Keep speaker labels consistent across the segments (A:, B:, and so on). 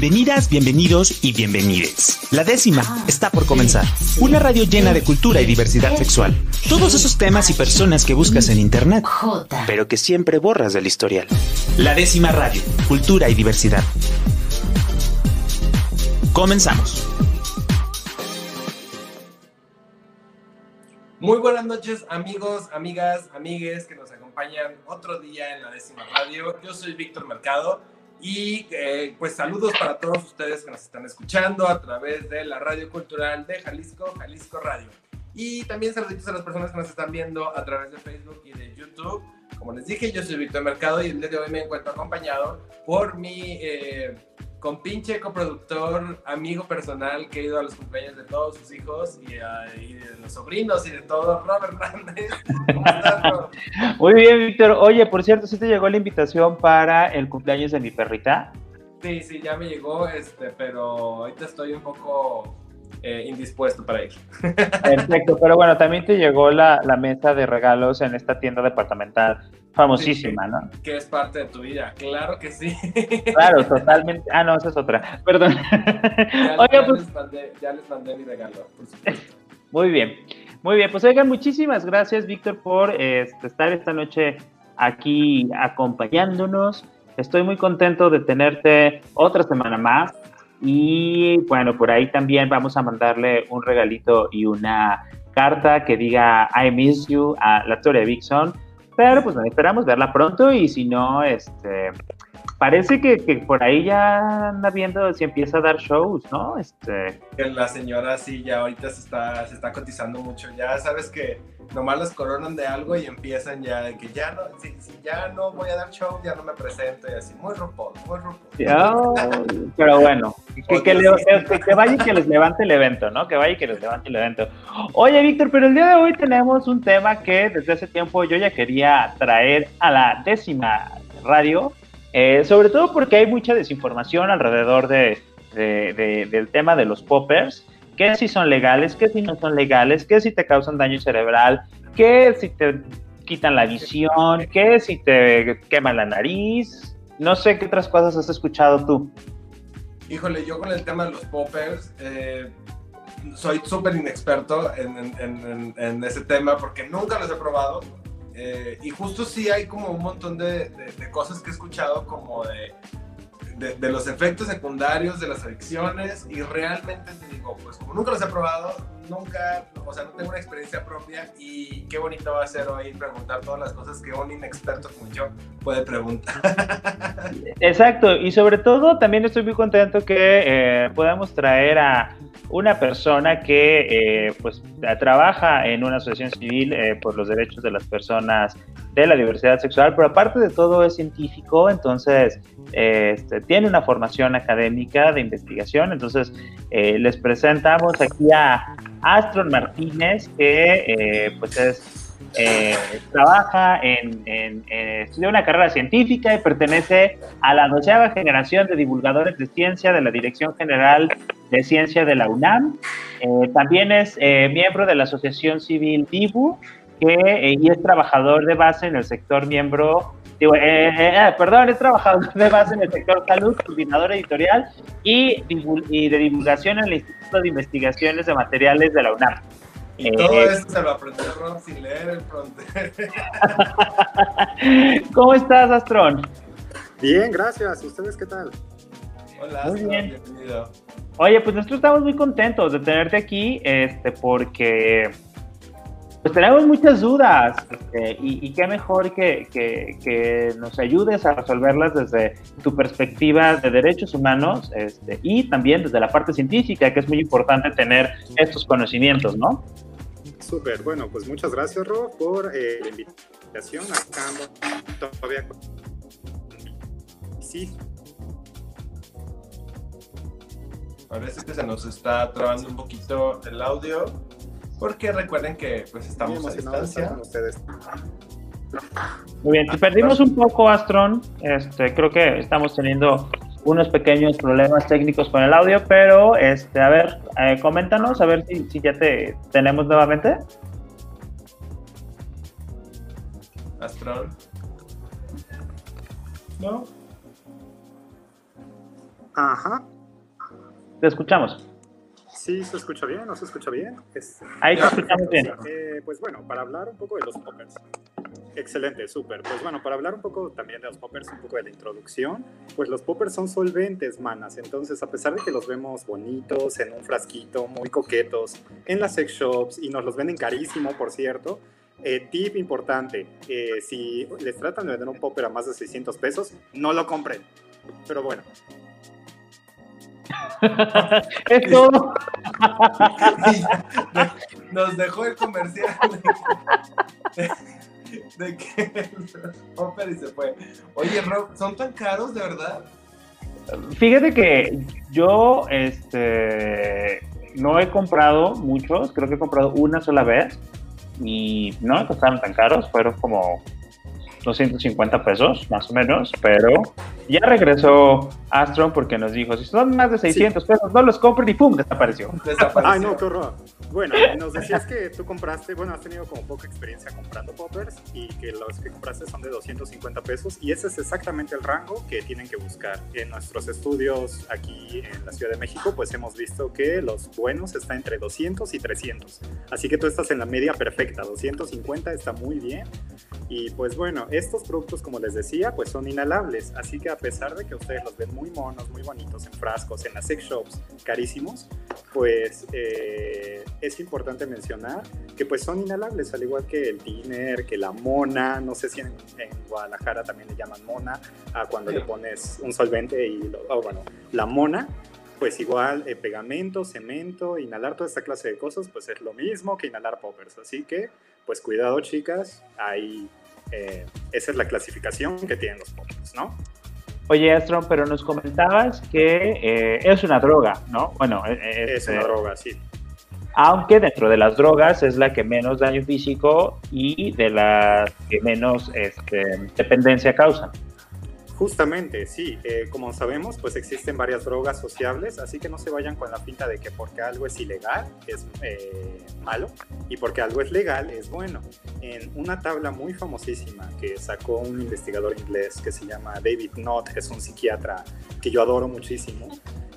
A: Bienvenidas, bienvenidos y bienvenides. La décima está por comenzar. Una radio llena de cultura y diversidad sexual. Todos esos temas y personas que buscas en internet, pero que siempre borras del historial. La décima radio, cultura y diversidad. Comenzamos.
B: Muy buenas noches amigos, amigas, amigues que nos acompañan otro día en la décima radio. Yo soy Víctor Mercado y eh, pues saludos para todos ustedes que nos están escuchando a través de la Radio Cultural de Jalisco, Jalisco Radio. Y también saluditos a las personas que nos están viendo a través de Facebook y de YouTube. Como les dije, yo soy Víctor Mercado y el día de hoy me encuentro acompañado por mi eh, compinche, coproductor, amigo personal que ha ido a los cumpleaños de todos sus hijos y, de los sobrinos y de todo, Robert Hernández. ¿Cómo estás, Robert?
C: Muy bien, Víctor. Oye, por cierto, ¿sí te llegó la invitación para el cumpleaños de mi perrita?
B: Sí, sí, ya me llegó, este, pero ahorita estoy un poco eh, indispuesto para ir.
C: Perfecto, pero bueno, también te llegó la, la, mesa de regalos en esta tienda departamental famosísima,
B: sí,
C: ¿no?
B: Que es parte de tu vida, claro que sí.
C: Claro, totalmente. Ah, no, esa es otra. Perdón.
B: Ya,
C: Oiga,
B: ya
C: pues,
B: les mandé, ya les mandé mi regalo,
C: muy bien. Muy bien, pues oigan, muchísimas gracias, Víctor, por este, estar esta noche aquí acompañándonos. Estoy muy contento de tenerte otra semana más. Y bueno, por ahí también vamos a mandarle un regalito y una carta que diga I miss you a la Victoria Vixon. Pero pues esperamos verla pronto y si no, este parece que, que, por ahí ya anda viendo si empieza a dar shows, ¿no? Este
B: La señora sí ya ahorita se está, se está cotizando mucho. Ya sabes que nomás las coronan de algo y empiezan ya de que ya no, si, si ya no voy a dar show, ya no me presento y así, muy RuPaul, muy RuPaul.
C: Ya, pero bueno, que, que, le, que, que, vaya y que les levante el evento, ¿no? Que vaya y que les levante el evento. Oye, Víctor, pero el día de hoy tenemos un tema que desde hace tiempo yo ya quería traer a la décima radio, eh, sobre todo porque hay mucha desinformación alrededor de, de, de, del tema de los poppers qué si son legales, qué si no son legales, qué si te causan daño cerebral, qué si te quitan la visión, qué si te queman la nariz. No sé qué otras cosas has escuchado tú.
B: Híjole, yo con el tema de los poppers, eh, soy súper inexperto en, ese tema porque nunca los he probado. Eh, y justo sí hay como un montón de cosas que he escuchado como de de, los efectos secundarios de las adicciones y realmente te digo, pues como nunca los he probado, nunca, o sea, no tengo una experiencia propia y qué bonito va a ser hoy preguntar todas las cosas que un inexperto como yo puede preguntar.
C: Exacto, y sobre todo también estoy muy contento que eh, podamos traer a una persona que eh, pues trabaja en una asociación civil eh, por los derechos de las personas de la diversidad sexual, pero aparte de todo es científico, entonces este, tiene una formación académica de investigación, entonces eh, les presentamos aquí a Astron Martínez, que eh, pues es, eh, trabaja en, estudia una carrera científica y pertenece a la doceava generación de divulgadores de ciencia de la Dirección General de Ciencia de la UNAM. también es miembro de la Asociación Civil DIBU, que y es trabajador de base en el sector miembro Digo, eh, eh, perdón, es trabajador de base en el sector salud, coordinador editorial y, y, de divulgación en el Instituto de Investigaciones de Materiales de la UNAM.
B: Y todo eh, esto se lo aprendió Ron sin leer el fronter.
C: ¿Cómo estás, Astrón?
D: Bien, gracias. ¿Ustedes qué tal?
B: Hola,
C: muy bien.
B: bienvenido.
C: Oye, pues nosotros estamos muy contentos de tenerte aquí, este, porque pues tenemos muchas dudas este, y, y, qué mejor que, que, que, nos ayudes a resolverlas desde tu perspectiva de derechos humanos este, y también desde la parte científica, que es muy importante tener estos conocimientos, ¿no?
D: Súper, bueno, pues muchas gracias, Rob, por eh, la invitación. Acá todavía. Sí.
B: Parece que se nos está trabando un poquito el audio. Porque recuerden que pues estamos a distancia.
D: Con ustedes.
C: Muy bien, te perdimos un poco, Astron. Este, creo que estamos teniendo unos pequeños problemas técnicos con el audio, pero este, a ver, eh, coméntanos, a ver si, si, ya te tenemos nuevamente.
B: Astron. ¿No?
D: Ajá.
C: Te escuchamos.
D: Sí, se escucha bien, no se escucha bien.
C: Ahí te escuchamos bien.
D: Eh, pues bueno, para hablar un poco de los poppers. Excelente, súper. Pues bueno, para hablar un poco también de los poppers, un poco de la introducción, pues los poppers son solventes, manas. Entonces, a pesar de que los vemos bonitos, en un frasquito, muy coquetos, en las sex shops y nos los venden carísimo, por cierto, eh, tip importante, eh, si les tratan de vender un popper a más de 600 pesos, no lo compren. Pero bueno,
C: es todo.
B: Nos dejó el comercial de, que el y se fue. Oye, Rob, ¿son tan caros de verdad?
C: Fíjate que yo este, no he comprado muchos, creo que he comprado una sola vez y no me costaron tan caros, fueron como 250 pesos, más o menos, pero ya regresó Astro porque nos dijo, si son más de 600 pesos, no los compren y ¡pum! Desapareció.
B: desapareció.
D: Ay, no, qué horror. Bueno, nos decías que tú compraste, bueno, has tenido como poca experiencia comprando poppers y que los que compraste son de 250 pesos y ese es exactamente el rango que tienen que buscar. En nuestros estudios aquí en la Ciudad de México, pues hemos visto que los buenos están entre 200 y 300. Así que tú estás en la media perfecta, 250 está muy bien. Y pues bueno, estos productos, como les decía, pues son inhalables. Así que a pesar de que ustedes los ven muy monos, muy bonitos en frascos, en las sex shops, carísimos, pues... Eh, es importante mencionar que pues son inhalables, al igual que el tiner, que la mona, no sé si en, Guadalajara también le llaman mona, a cuando le pones un solvente y, lo, oh, bueno, la mona, pues igual eh, pegamento, cemento, inhalar toda esta clase de cosas, pues es lo mismo que inhalar poppers, así que pues cuidado chicas, ahí eh, esa es la clasificación que tienen los poppers, ¿no?
C: Oye, Astron, pero nos comentabas que eh, es una droga, ¿no? Bueno,
D: es una droga, sí
C: aunque dentro de las drogas es la que menos daño físico y de las que menos este, dependencia causan.
D: Justamente, sí. Eh, como sabemos, pues existen varias drogas sociables, así que no se vayan con la pinta de que porque algo es ilegal es eh, malo y porque algo es legal es bueno. En una tabla muy famosísima que sacó un investigador inglés que se llama David Knott, es un psiquiatra que yo adoro muchísimo,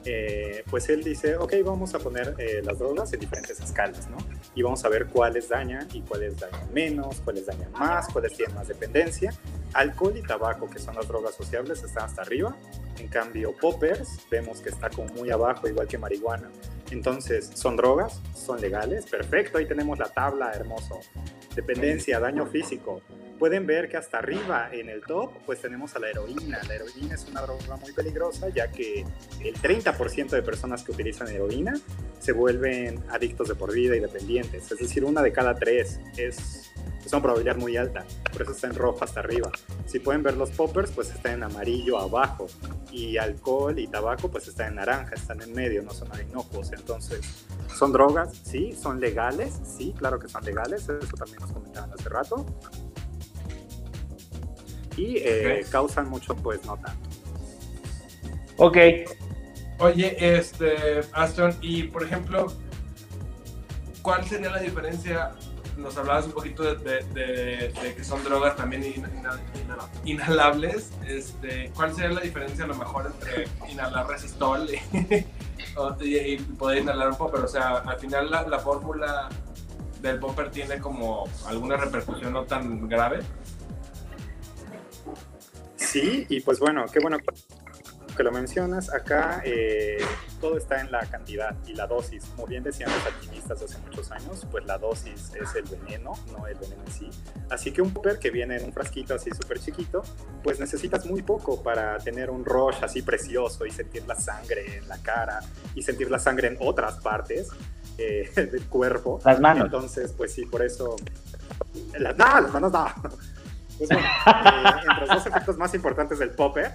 D: eh, pues él dice, ok, vamos a poner eh, las drogas en diferentes escalas, ¿no? Y vamos a ver cuáles dañan y cuáles dañan menos, cuáles dañan más, cuáles tienen más dependencia. Alcohol y tabaco, que son las drogas sociables, están hasta arriba. En cambio, poppers, vemos que está como muy abajo, igual que marihuana. Entonces, son drogas, son legales, perfecto, ahí tenemos la tabla, hermoso. Dependencia, daño físico, pueden ver que hasta arriba en el top pues tenemos a la heroína. La heroína es una droga muy peligrosa ya que el 30% de personas que utilizan heroína se vuelven adictos de por vida y dependientes. Es decir, una de cada tres es, es una probabilidad muy alta. Por eso está en rojo hasta arriba. Si pueden ver los poppers pues está en amarillo abajo y alcohol y tabaco pues está en naranja, están en medio, no son inocuos. Entonces, ¿son drogas? Sí. ¿Son legales? Sí, claro que son legales. Eso también nos comentaban hace rato y eh, causan mucho, pues no tanto.
C: Ok.
B: Oye, este, Aston, y por ejemplo, ¿cuál sería la diferencia? Nos hablabas un poquito de, que son drogas también inhalables. Este, ¿Cuál sería la diferencia a lo mejor entre inhalar resistol y, poder inhalar un popper? O sea, al final la, la fórmula del popper tiene como alguna repercusión no tan grave.
D: Sí, y pues bueno, qué bueno que lo mencionas. Acá eh, todo está en la cantidad y la dosis. Como bien decían los alquimistas hace muchos años, pues la dosis es el veneno, no el veneno en sí. Así que un popper que viene en un frasquito así súper chiquito, pues necesitas muy poco para tener un rush así precioso y sentir la sangre en la cara y sentir la sangre en otras partes eh, del cuerpo.
C: Las manos.
D: Entonces, pues sí, por eso... Las, no, las manos no. Pues bueno, eh, entre los dos efectos más importantes del popper,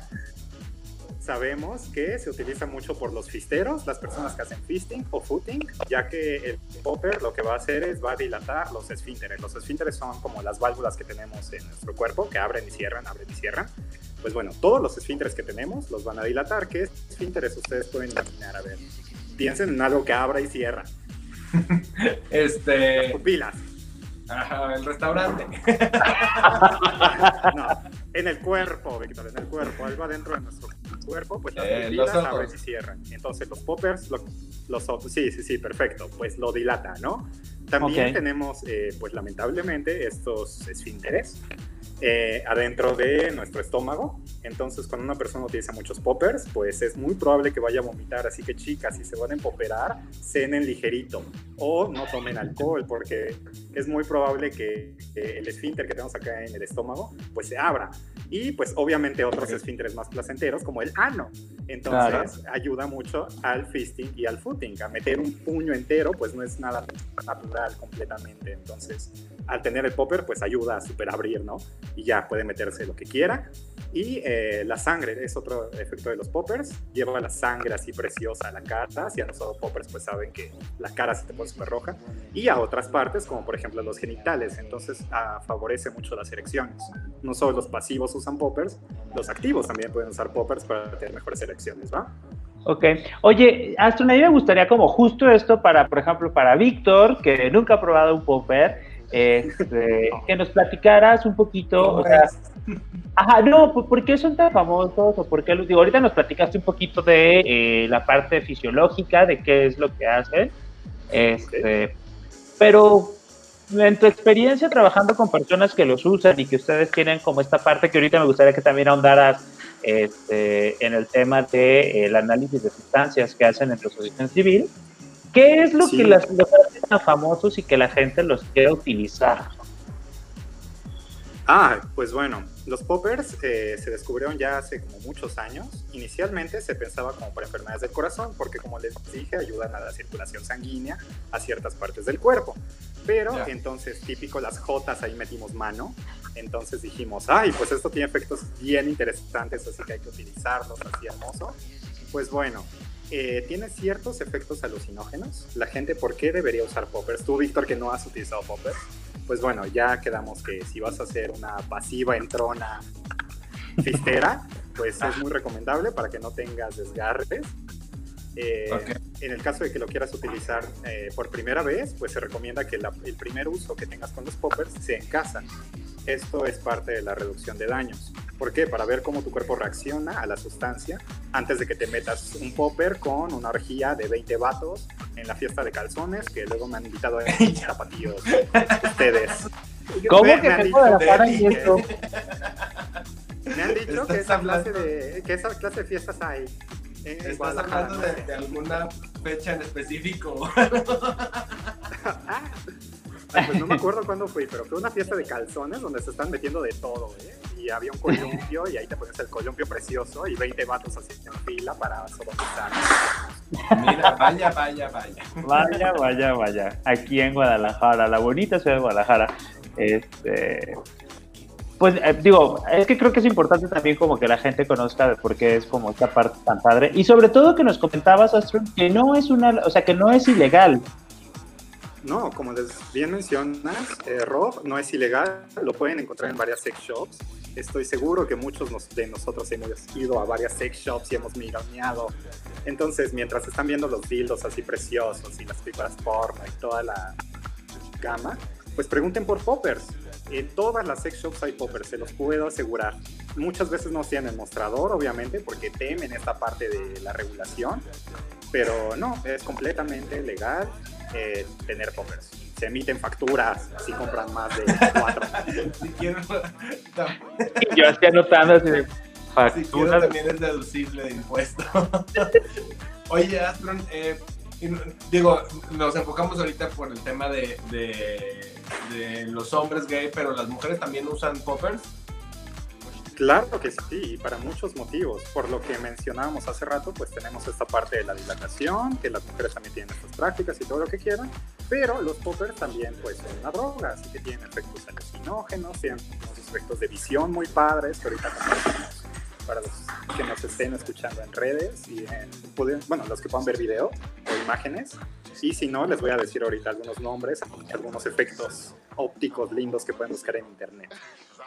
D: sabemos que se utiliza mucho por los fisteros, las personas que hacen fisting o footing, ya que el popper lo que va a hacer es va a dilatar los esfínteres. Los esfínteres son como las válvulas que tenemos en nuestro cuerpo, que abren y cierran, abren y cierran. Pues bueno, todos los esfínteres que tenemos los van a dilatar. ¿Qué esfínteres ustedes pueden imaginar? A ver, piensen en algo que abra y cierra.
B: este...
D: Pupilas.
B: Ajá, el restaurante.
D: no, en el cuerpo, Víctor, en el cuerpo, algo adentro de nuestro cuerpo, pues las eh, pupilas abren y cierran. Entonces los poppers, los ojos, sí, sí, sí, perfecto, pues lo dilata, ¿no? También tenemos, eh, pues lamentablemente, estos esfínteres eh, adentro de nuestro estómago. Entonces, cuando una persona utiliza muchos poppers, pues es muy probable que vaya a vomitar. Así que, chicas, si se van a empoperar, cenen ligerito o no tomen alcohol, porque es muy probable que el esfínter que tenemos acá en el estómago, pues se abra. Y, pues, obviamente, otros esfínteres más placenteros, como el ano. Entonces, ayuda mucho al fisting y al footing. A meter un puño entero, pues no es nada natural completamente. Entonces, al tener el popper, pues ayuda a super abrir, ¿no? Y ya puede meterse lo que quiera. Y eh, la sangre es otro efecto de los poppers. Lleva la sangre así preciosa a la cara. Si han usado poppers, pues saben que la cara se te pone súper roja. Y a otras partes, como por ejemplo los genitales. Entonces ah, favorece mucho las erecciones. No solo los pasivos usan poppers, los activos también pueden usar poppers para tener mejores erecciones, ¿va?
C: Ok. Oye, Astro, a mí me gustaría como justo esto para, por ejemplo, para Víctor, que nunca ha probado un popper este, que nos platicaras un poquito, o sea, ajá, no, ¿por qué son tan famosos? O por qué los digo, ahorita nos platicaste un poquito de eh, la parte fisiológica, de qué es lo que hacen, este, pero en tu experiencia trabajando con personas que los usan y que ustedes tienen como esta parte que ahorita me gustaría que también ahondaras este, en el tema del de, el análisis de sustancias que hacen en la asociación civil, ¿Qué es lo que los hace tan famosos y que la gente los quiere utilizar?
D: Ah, pues bueno, los poppers eh, se descubrieron ya hace como muchos años. Inicialmente se pensaba como para enfermedades del corazón, porque como les dije, ayudan a la circulación sanguínea a ciertas partes del cuerpo. Pero entonces, típico las Jotas, ahí metimos mano. Entonces dijimos, ay, pues esto tiene efectos bien interesantes, así que hay que utilizarlos, así hermoso. Pues bueno, eh, tiene ciertos efectos alucinógenos. La gente, ¿por qué debería usar poppers? Tú, Víctor, que no has utilizado poppers, pues bueno, ya quedamos que si vas a hacer una pasiva entrona fistera, pues es muy recomendable para que no tengas desgarres. Eh, en el caso de que lo quieras utilizar eh, por primera vez, pues se recomienda que el primer uso que tengas con los poppers sea en casa. Esto es parte de la reducción de daños. ¿Por qué? Para ver cómo tu cuerpo reacciona a la sustancia antes de que te metas un popper con una orgía de 20 vatos en la fiesta de calzones, que luego me han invitado a zapatillos ustedes.
C: ¿Cómo me, que me han dicho,
D: esto? Me han dicho que esa, clase de, que esa clase de fiestas hay.
B: ¿Estás hablando de, alguna fecha en específico?
D: ah, pues no me acuerdo cuándo fui, pero fue una fiesta de calzones donde se están metiendo de todo, ¿eh? Y había un columpio y ahí te pones el columpio precioso y 20 vatos así en fila para sodomizar.
B: Mira, vaya, vaya, vaya.
C: Vaya, vaya, vaya. Aquí en Guadalajara, la bonita ciudad de Guadalajara. Este, pues eh, digo, es que creo que es importante también como que la gente conozca de por qué es como esta parte tan padre. Y sobre todo que nos comentabas, Astro, que no es una, o sea, que no es ilegal.
D: No, como les bien mencionas, eh, Rob no es ilegal, lo pueden encontrar en varias sex shops. Estoy seguro que muchos de nosotros hemos ido a varias sex shops y hemos mironeado. Entonces, mientras están viendo los dildos así preciosos y las pipas porno y toda la gama, pues pregunten por poppers. En todas las sex shops hay poppers, se los puedo asegurar. Muchas veces no tienen mostrador, obviamente, porque temen esta parte de la regulación, pero no, es completamente legal eh, tener poppers. Se emiten facturas si compran más de cuatro. si quiero,
C: yo estoy anotando así de
B: facturas. también es deducible de impuesto. Oye, Astron, eh, digo, nos enfocamos ahorita por el tema de, de, de los hombres gay, pero las mujeres también usan poppers.
D: Claro que sí, y para muchos motivos. Por lo que mencionábamos hace rato, pues tenemos esta parte de la dilatación, que las mujeres también tienen estas prácticas y todo lo que quieran, pero los poppers también pues son una droga, así que tienen efectos alucinógenos, tienen unos efectos de visión muy padres, que ahorita compartimos para los que nos estén escuchando en redes y en, bueno, los que puedan ver video o imágenes. Y si no, les voy a decir ahorita algunos nombres, algunos efectos ópticos lindos que pueden buscar en internet.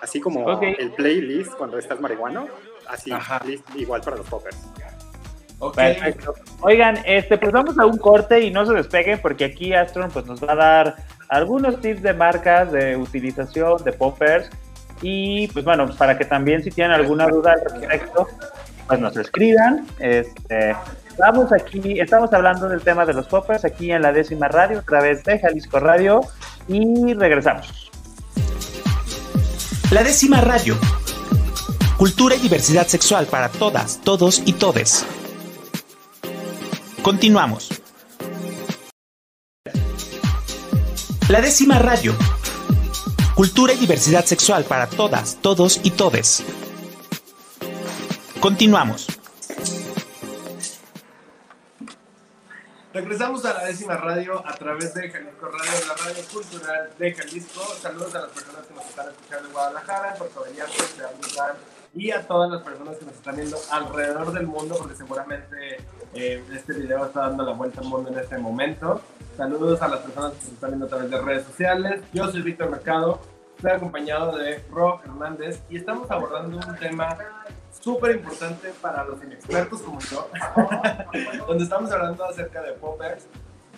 D: Así como el playlist cuando estás marihuano, así, igual para los poppers.
C: Perfecto. Oigan, este, pues vamos a un corte y no se despeguen porque aquí Astron pues, nos va a dar algunos tips de marcas, de utilización, de poppers. Y pues bueno, para que también si tienen alguna duda al respecto, pues nos escriban. Este, vamos aquí, estamos hablando del tema de los poppers aquí en la décima radio, a través de Jalisco Radio, y regresamos.
A: La décima radio. Cultura y diversidad sexual para todas, todos y todes. Continuamos. La décima radio. Cultura y diversidad sexual para todas, todos y todes. Continuamos.
B: Regresamos a la décima radio a través de Jalisco Radio, la radio cultural de Jalisco. Saludos a las personas que nos están escuchando en Guadalajara, en Puerto Vallarta, y a todas las personas que nos están viendo alrededor del mundo, porque seguramente eh, este video está dando la vuelta al mundo en este momento. Saludos a las personas que nos están viendo a través de redes sociales. Yo soy Víctor Mercado, estoy acompañado de Ro Hernández y estamos abordando un tema súper importante para los inexpertos como yo, donde estamos hablando acerca de poppers,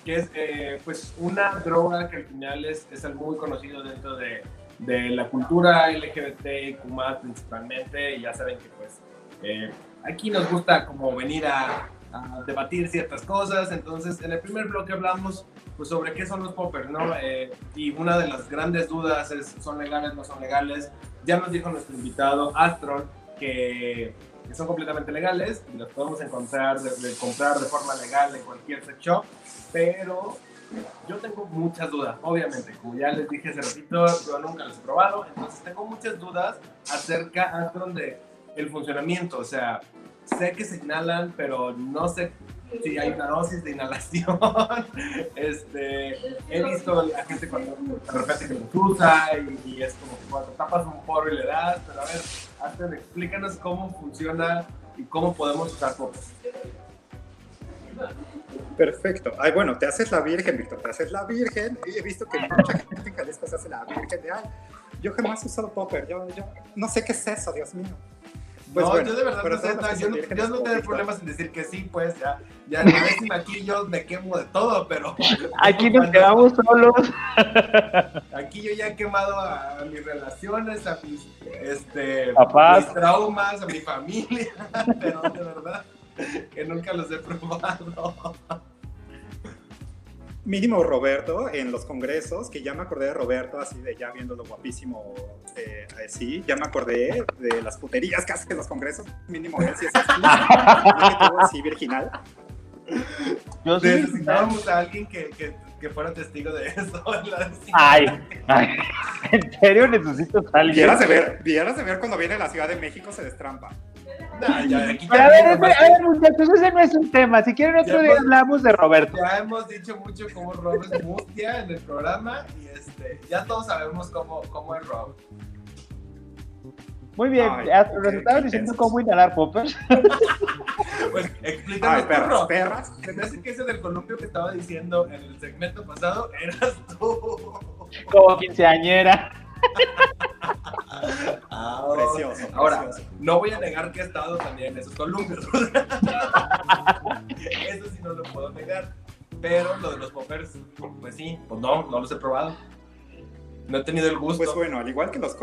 B: que es eh, pues una droga que al final es, es muy conocido dentro de, de la cultura LGBT, Kuma principalmente, y ya saben que pues eh, aquí nos gusta como venir a, a, debatir ciertas cosas, entonces en el primer bloque hablamos pues sobre qué son los poppers, ¿no? Eh, y una de las grandes dudas es, ¿son legales, no son legales? Ya nos dijo nuestro invitado Astron, que, son completamente legales y los podemos encontrar, de, comprar de forma legal en cualquier sex shop, pero yo tengo muchas dudas, obviamente, como ya les dije hace ratito, yo nunca los he probado, entonces tengo muchas dudas acerca de el funcionamiento, o sea, sé que se inhalan, pero no sé si hay una dosis de inhalación. este, he visto a gente cuando de repente que los usa y, es como que cuando tapas un porro y le das, pero a ver, Aston, explícanos cómo funciona y cómo podemos usar Popes.
D: Perfecto. Ay, bueno, te haces la virgen, Víctor, te haces la virgen. Y he visto que mucha gente en Jalisco se hace la virgen de, ay, yo jamás he usado popper, yo, yo no sé qué es eso, Dios mío.
B: Pues no, yo de verdad no sé, no, yo, no, yo no tengo problemas en decir que sí, pues ya, ya la décima aquí yo me quemo de todo, pero...
C: Aquí nos quedamos solos.
B: Aquí yo ya he quemado a mis relaciones, a mis, este,
C: Papás.
B: mis traumas, a mi familia, pero de verdad que nunca los he probado
D: mínimo Roberto en los congresos, que ya me acordé de Roberto, así de ya viéndolo guapísimo, eh, así, ya me acordé de las puterías que hacen en los congresos, mínimo él sí es así, así virginal.
B: Yo sí, Necesitábamos a alguien que, que, que, fuera testigo de eso.
C: Ay, ay, en serio necesito a alguien.
D: Vieras de ver, vieras de ver cuando viene a la Ciudad de México se destrampa.
C: Pero a ver, a ver, muchachos, ese no es un tema. Si quieren otro día hablamos de Roberto.
B: Ya hemos dicho mucho cómo Rob es mustia en el programa y este, ya todos sabemos cómo, cómo es Rob.
C: Muy bien, Ay, nos estabas diciendo cómo inhalar poppers.
B: pues explícanos
D: Ay, perras, perras.
B: Se me hace que ese del columpio que estaba diciendo en el segmento pasado eras tú.
C: Como quinceañera.
B: Ah, precioso, Ahora, no voy a negar que he estado también en esos columpios. Eso sí no lo puedo negar. Pero lo de los poppers, pues sí, pues no, no los he probado. No he tenido el gusto.
D: Pues bueno, al igual que los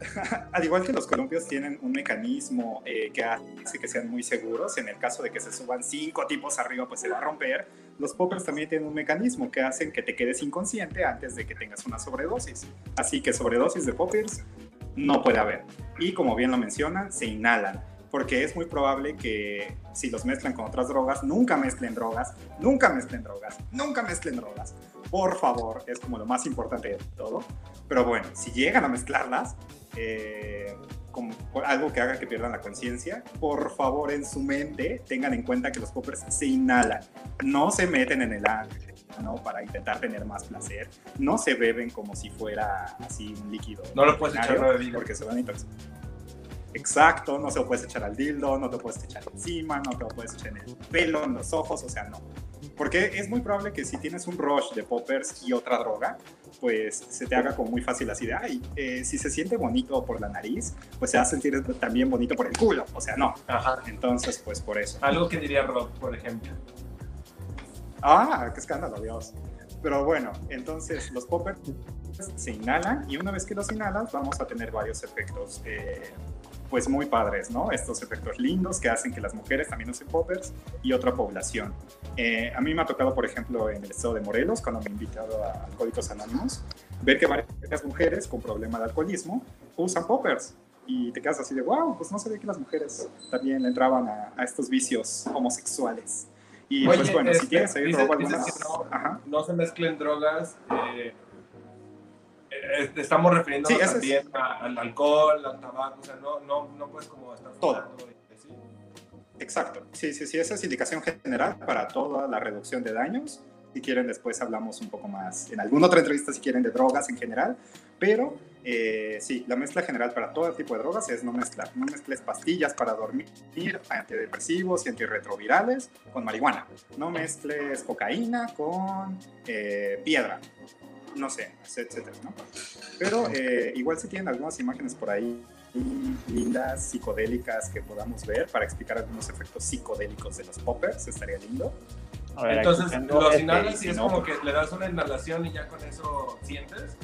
D: al igual que los columpios tienen un mecanismo eh, que hace que sean muy seguros, en el caso de que se suban cinco tipos arriba, pues se va a romper. Los poppers también tienen un mecanismo que hacen que te quedes inconsciente antes de que tengas una sobredosis. Así que sobredosis de poppers no puede haber. Y como bien lo mencionan, se inhalan porque es muy probable que si los mezclan con otras drogas, nunca mezclen drogas, nunca mezclen drogas, nunca mezclen drogas. Por favor, es como lo más importante de todo. Pero bueno, si llegan a mezclarlas, eh, como algo que haga que pierdan la conciencia, por favor en su mente tengan en cuenta que los poppers se inhalan, no se meten en el aire, ¿no? Para intentar tener más placer, no se beben como si fuera así un líquido.
B: No lo puedes echar
D: porque se van a intoxicar. Exacto, no se lo puedes echar al dildo, no te lo puedes echar encima, no te lo puedes echar en el pelo, en los ojos, o sea, no. Porque es muy probable que si tienes un rush de poppers y otra droga, pues se te haga como muy fácil así de, ay, eh, si se siente bonito por la nariz, pues se va a sentir también bonito por el culo, o sea, no.
B: Ajá.
D: Entonces, pues por eso.
B: Algo que diría Rob, por ejemplo.
D: Ah, qué escándalo, Dios. Pero bueno, entonces los poppers se inhalan y una vez que los inhalas vamos a tener varios efectos eh, pues muy padres, ¿no? Estos efectos lindos que hacen que las mujeres también usen poppers y otra población. Eh, a mí me ha tocado, por ejemplo, en el estado de Morelos, cuando me he invitado a Alcohólicos Anónimos, ver que varias mujeres con problema de alcoholismo usan poppers. Y te quedas así de, wow, pues no sabía que las mujeres también entraban a, estos vicios homosexuales. Y pues bueno, si este, quieres ahí robo algunas...
B: no, no, se mezclen drogas. Eh, estamos refiriendo también al alcohol, al tabaco, o sea, no, no, no puedes como estar
D: todo. Exacto, sí, sí, sí, esa es indicación general para toda la reducción de daños. Si quieren, después hablamos un poco más en alguna otra entrevista, si quieren, de drogas en general. Pero eh, sí, la mezcla general para todo tipo de drogas es no mezclar. No mezcles pastillas para dormir, antidepresivos y antirretrovirales con marihuana. No mezcles cocaína con eh, piedra no sé, etcétera, ¿no? Pero eh, igual si tienen algunas imágenes por ahí lindas, psicodélicas que podamos ver para explicar algunos efectos psicodélicos de los poppers, estaría lindo.
B: Entonces, los este, inhalas y es como que le das una inhalación y ya con eso sientes.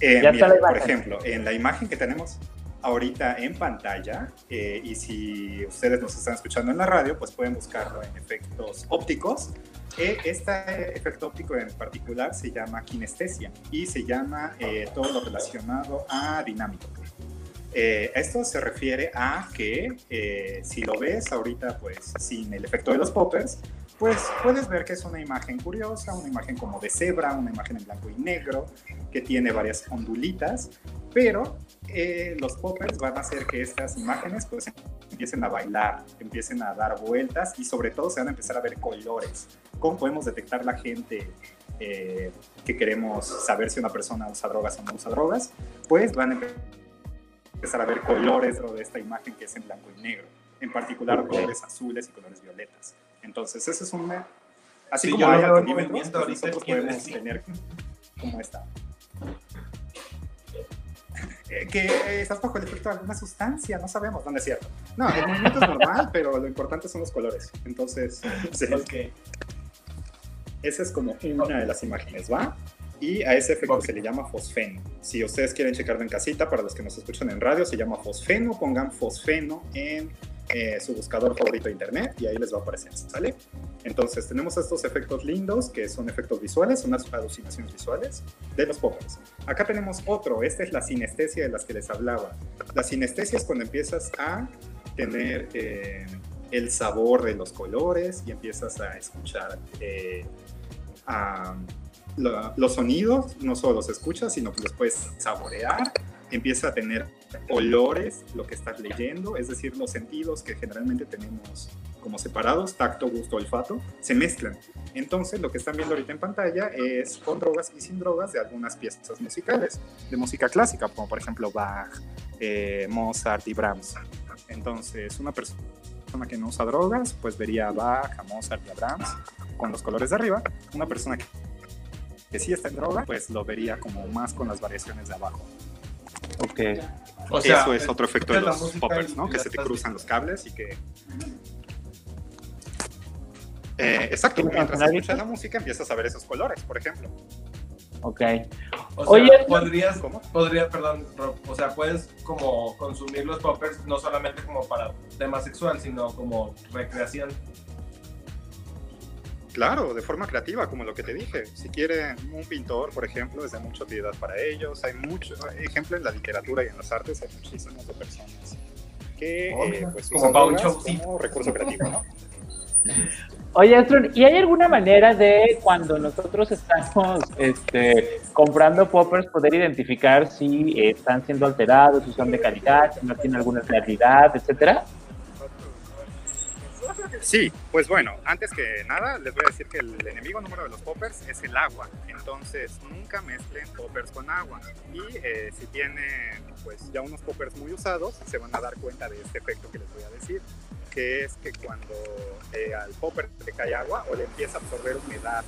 D: Eh, mira, por ejemplo, en la imagen que tenemos ahorita en pantalla, eh, y si ustedes nos están escuchando en la radio, pues pueden buscarlo en efectos ópticos este efecto óptico en particular se llama kinestesia y se llama eh, todo lo relacionado a dinámico. Eh, esto se refiere a que eh, si lo ves ahorita pues sin el efecto de los poppers, pues puedes ver que es una imagen curiosa, una imagen como de cebra, una imagen en blanco y negro, que tiene varias ondulitas, pero los poppers van a hacer que estas imágenes pues empiecen a bailar, empiecen a dar vueltas y sobre todo se van a empezar a ver colores. Cómo podemos detectar la gente eh, que queremos saber si una persona usa drogas o no usa drogas, pues van a empezar a ver colores dentro de esta imagen que es en blanco y negro, en particular colores azules y colores violetas. Entonces, eso es un... Así como hay algoritmos, nosotros podemos tener como esta. Eh, que estás bajo el efecto de alguna sustancia, no sabemos, dónde es cierto. No, el movimiento es normal, pero lo importante son los colores. Entonces, sí. okay. Esa es como una de las imágenes, ¿va? Y a ese efecto se le llama fosfeno. Si ustedes quieren checarlo en casita, para los que nos escuchan en radio, se llama fosfeno. Pongan fosfeno en eh, su buscador favorito de internet y ahí les va a aparecer, ¿sale? Entonces tenemos estos efectos lindos que son efectos visuales, unas alucinaciones visuales de los poppers. Acá tenemos otro, esta es la sinestesia de las que les hablaba. La sinestesia es cuando empiezas a tener eh, el sabor de los colores y empiezas a escuchar eh, los sonidos, no solo los escuchas, sino que los puedes saborear, empieza a tener olores, lo que estás leyendo, es decir, los sentidos que generalmente tenemos como separados, tacto, gusto, olfato, se mezclan. Entonces, lo que están viendo ahorita en pantalla es con drogas y sin drogas de algunas piezas musicales, de música clásica, como por ejemplo Bach, eh, Mozart y Brahms. Entonces, una persona que no usa drogas, pues vería a Bach, a Mozart y a Brahms con los colores de arriba. Una persona que, que sí está en droga, pues lo vería como más con las variaciones de abajo.
C: Ok.
D: O sea, Eso es otro efecto de los poppers, ¿no? Que se te cruzan los cables y que... Eh, exacto, mientras escuchas la música empiezas a ver esos colores, por ejemplo.
C: Ok.
B: O sea, Oye, podrías, ¿cómo? podría, perdón, o sea, puedes como consumir los poppers no solamente como para tema sexual, sino como recreación.
D: Claro, de forma creativa, como lo que te dije. Si quieren un pintor, por ejemplo, es de mucha utilidad para ellos. Hay mucho ejemplo en la literatura y en las artes, hay muchísimas de personas que eh, pues, como, para un como recurso creativo, ¿no?
C: Oye, Astron, ¿y hay alguna manera de cuando nosotros estamos este, comprando poppers poder identificar si están siendo alterados, si son de calidad, si no tienen alguna claridad, etcétera?
D: Sí, pues bueno, antes que nada les voy a decir que el enemigo número de los poppers es el agua, entonces nunca mezclen poppers con agua y eh, si tienen pues ya unos poppers muy usados se van a dar cuenta de este efecto que les voy a decir, que es que cuando eh, al popper le cae agua o le empieza a absorber humedad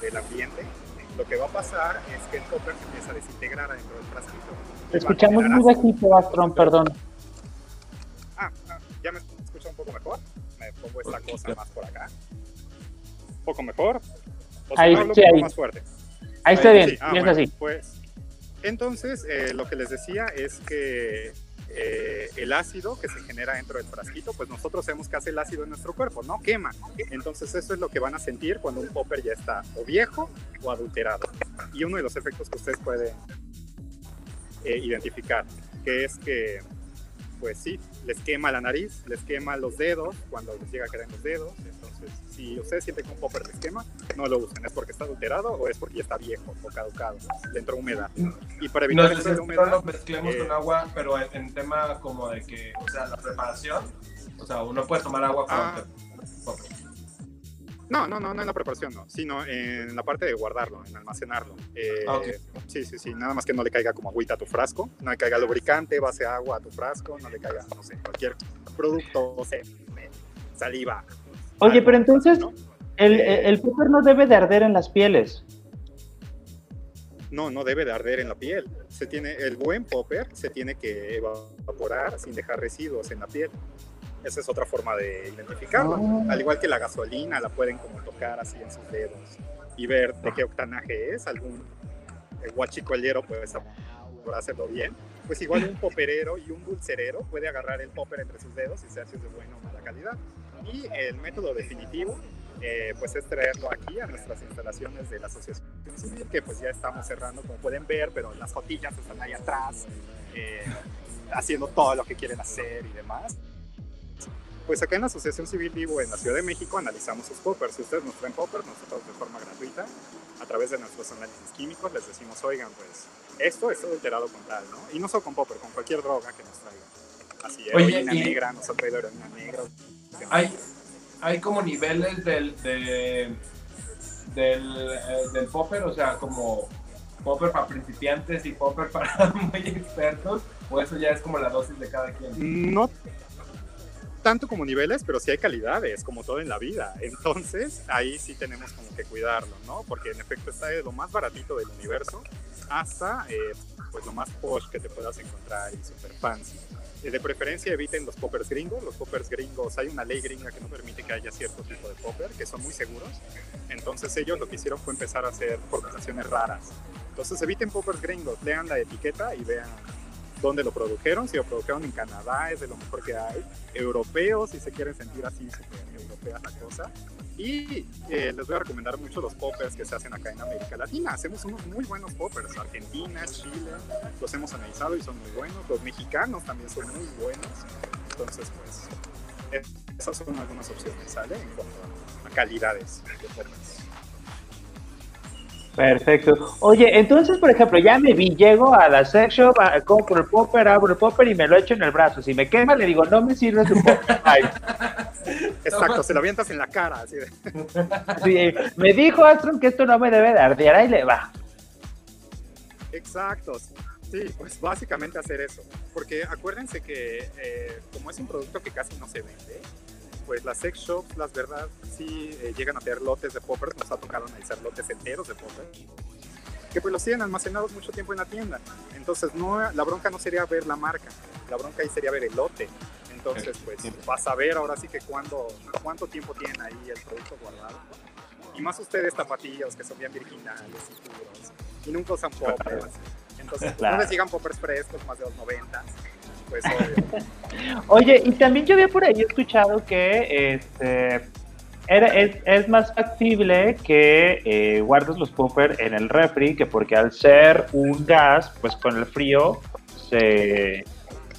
D: del ambiente, lo que va a pasar es que el popper se empieza a desintegrar dentro del frasquito.
C: Escuchamos muy bajito, Astron, perdón.
D: Esta cosa más por acá. Un poco mejor. O
C: ahí,
D: un poco más fuerte.
C: Ahí está bien, ah, así.
D: Pues, entonces, eh, lo que les decía es que eh, el ácido que se genera dentro del frasquito, pues nosotros sabemos que hace el ácido en nuestro cuerpo, ¿no? Quema. Entonces eso es lo que van a sentir cuando un popper ya está o viejo o adulterado. Y uno de los efectos que ustedes pueden eh, identificar, que es que, pues sí, les quema la nariz, les quema los dedos cuando les llega a quedar en los dedos. Entonces, si ustedes sienten que un popper les quema, no lo usen. ¿Es porque está adulterado o es porque ya está viejo o caducado? dentro de humedad. Y para evitar
B: no,
D: de humedad...
B: Lo mezclemos con eh, agua, pero en, tema como de que, o sea, la preparación, o sea, uno puede tomar agua con ah.
D: No, no, no, no en la preparación, no, sino en la parte de guardarlo, en almacenarlo. Eh,
B: ah,
D: Sí, sí, sí, nada más que no le caiga como agüita a tu frasco, no le caiga lubricante, base agua a tu frasco, no le caiga, no sé, cualquier producto, o sea, saliva.
C: Oye, pero entonces, el, eh, el popper no debe de arder en las pieles.
D: No, no debe de arder en la piel. Se tiene, el buen popper se tiene que evaporar sin dejar residuos en la piel. Esa es otra forma de identificarlo. Ah. Al igual que la gasolina, la pueden como tocar así en sus dedos y ver de qué octanaje es. Algún guachicolero puede hacerlo bien. Pues igual un poperero y un dulcerero puede agarrar el popper entre sus dedos y saber si es de buena o mala calidad. Y el método definitivo eh, pues es traerlo aquí a nuestras instalaciones de la Asociación Civil, que pues ya estamos cerrando, como pueden ver, pero las fotillas están ahí atrás, eh, haciendo todo lo que quieren hacer y demás. Pues acá en la Asociación Civil Vivo en la Ciudad de México analizamos sus poppers. Si ustedes nos traen poppers, nosotros de forma gratuita, a través de nuestros análisis químicos, les decimos, oigan, pues esto es adulterado con tal, ¿no? Y no solo con popper, con cualquier droga que nos traigan. Así, heroína negra, nos ha traído heroína negra.
B: Hay, hay como niveles del, del, eh, del popper, o sea, como popper para principiantes y popper para muy expertos, o eso ya es como la dosis de cada quien?
D: No tanto como niveles, pero sí hay calidades, como todo en la vida. Entonces, ahí sí tenemos como que cuidarlo, ¿no? Porque en efecto está de lo más baratito del universo hasta eh, pues lo más posh que te puedas encontrar y super fancy. Eh, de preferencia eviten los poppers gringos. Los poppers gringos, hay una ley gringa que no permite que haya cierto tipo de popper, que son muy seguros. Entonces ellos lo que hicieron fue empezar a hacer formulaciones raras. Entonces eviten poppers gringos, lean la etiqueta y vean dónde lo produjeron, si lo produjeron en Canadá, es de lo mejor que hay, europeos, si se quieren sentir así, super europea la cosa. Y eh, les voy a recomendar mucho los poppers que se hacen acá en América Latina. Hacemos unos muy buenos poppers, Argentina, Chile, los hemos analizado y son muy buenos. Los mexicanos también son muy buenos. Entonces, pues, esas son algunas opciones, ¿sale? En cuanto a calidades de poppers.
C: Perfecto. Oye, entonces, por ejemplo, ya me vi, llego a la sex shop, compro el popper, abro el popper y me lo echo en el brazo. Si me quema, le digo, no me sirve tu popper.
D: Exacto, se lo avientas en la cara. Así
C: sí, me dijo Astron que esto no me debe de arder, ahí le va.
D: Exacto. Sí, pues básicamente hacer eso. Porque acuérdense que eh, como es un producto que casi no se vende, pues las sex shops, las verdad, sí eh, llegan a tener lotes de poppers, nos ha tocado analizar lotes enteros de poppers, que pues los tienen almacenados mucho tiempo en la tienda. Entonces, no, la bronca no sería ver la marca, la bronca ahí sería ver el lote. Entonces, pues vas a ver ahora sí que cuándo, cuánto tiempo tienen ahí el producto guardado. Y más ustedes tapatillos que son bien virginales y puros, y nunca usan poppers. Entonces, no les llegan poppers frescos más de los 90 pues
C: Oye, y también yo había por ahí escuchado que este es, más factible que eh, guardes los poppers en el refri, que porque al ser un gas, pues con el frío se,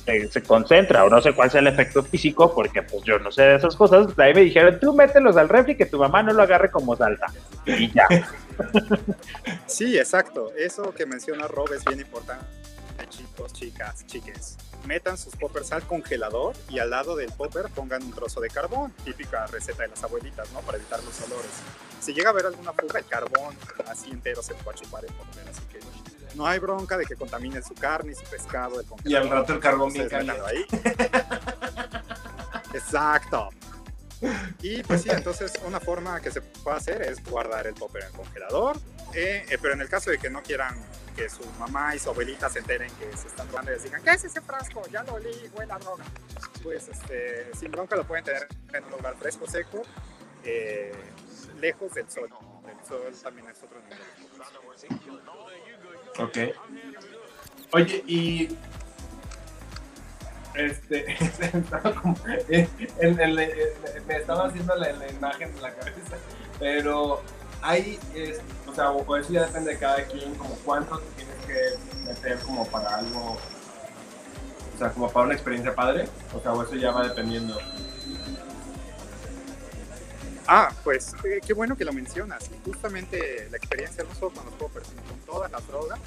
C: se, concentra, o no sé cuál sea el efecto físico, porque pues yo no sé de esas cosas. Ahí me dijeron, tú mételos al refri, que tu mamá no lo agarre como salsa. Y ya.
D: Sí, exacto. Eso que menciona Rob es bien importante, chicos, chicas, chiques metan sus poppers al congelador y al lado del popper pongan un trozo de carbón, típica receta de las abuelitas, ¿no? Para evitar los olores. Si llega a haber alguna fuga, el carbón así entero se puede chupar el popper, así que no hay bronca de que contamine su carne y su pescado. El
B: y al rato el carbón bien
D: ahí. Exacto. Y pues sí, entonces una forma que se puede hacer es guardar el popper en el congelador, eh, eh, pero en el caso de que no quieran que su mamá y su abuelita se enteren que se están robando y les digan, ¿qué es ese frasco? Ya lo olí, huele a droga. Pues este, sin bronca lo pueden tener en un lugar fresco, seco, eh, lejos del sol. El sol también es otro nivel.
B: Ok. Oye, y este, como, en, me estaba haciendo la, imagen en la cabeza, pero hay, o sea, o eso ya depende de cada quien, como cuánto tienes que meter como para algo, o sea, como para una experiencia padre, o sea, o eso ya va dependiendo.
D: Ah, pues eh, qué bueno que lo mencionas. Y justamente la experiencia no solo con los poppers, sino con todas las drogas,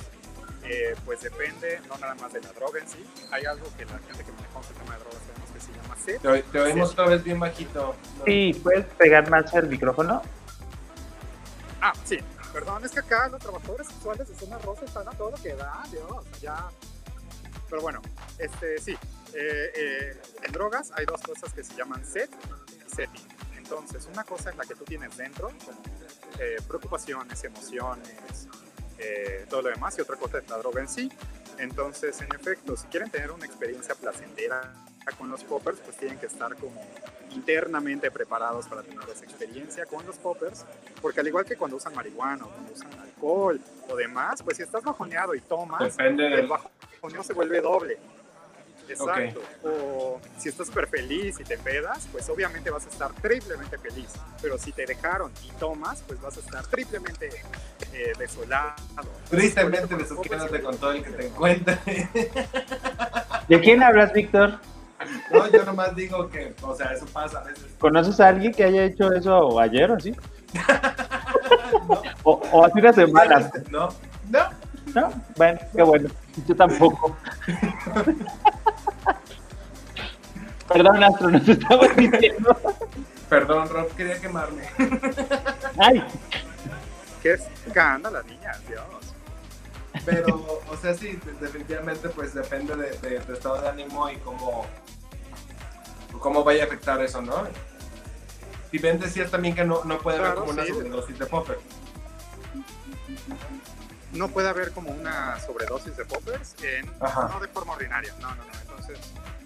D: eh, pues depende no nada más de la droga en sí. Hay algo que la gente que manejamos el tema de drogas sabemos que se llama
B: sed. Te, oímos otra vez bien bajito.
C: Sí, ¿puedes pegar más el micrófono?
D: Ah, sí. Perdón, es que acá los trabajadores sexuales de zona rosa están a todo lo que da, Dios, ya. Pero bueno, este, sí. Eh, eh, en drogas hay dos cosas que se llaman set y setting. Entonces, una cosa es la que tú tienes dentro, como preocupaciones, emociones, eh, todo lo demás y otra cosa es la droga en sí. Entonces, en efecto, si quieren tener una experiencia placentera con los poppers, pues tienen que estar como internamente preparados para tener esa experiencia con los poppers, porque al igual que cuando usan marihuana o cuando usan alcohol o demás, pues si estás bajoneado y tomas, el bajoneo se vuelve doble. Exacto. O si estás súper feliz y te pedas, pues obviamente vas a estar triplemente feliz. Pero si te dejaron y tomas, pues vas a estar triplemente eh, desolado.
B: Tristemente desolándote con todo el que te encuentres.
C: ¿De quién hablas, Víctor?
B: No, yo nomás digo que, o sea, eso pasa a veces.
C: ¿Conoces a alguien que haya hecho eso ayer o así? o, o hace unas semanas.
B: No, no.
C: ¿No? Bueno, qué bueno. Yo tampoco. Perdón, Astro, nos estaba diciendo.
B: Perdón, Rob, quería quemarme.
C: ¡Ay!
D: ¡Qué escándalo, niña! Dios.
B: Pero, o sea, sí, definitivamente, pues depende de, tu estado de ánimo y cómo, cómo vaya a afectar eso, ¿no? Y Ben decías también que no, no puede haber como una sobredosis de popper.
D: No puede haber como una sobredosis de poppers, en, no de forma ordinaria, no, no, no. Entonces,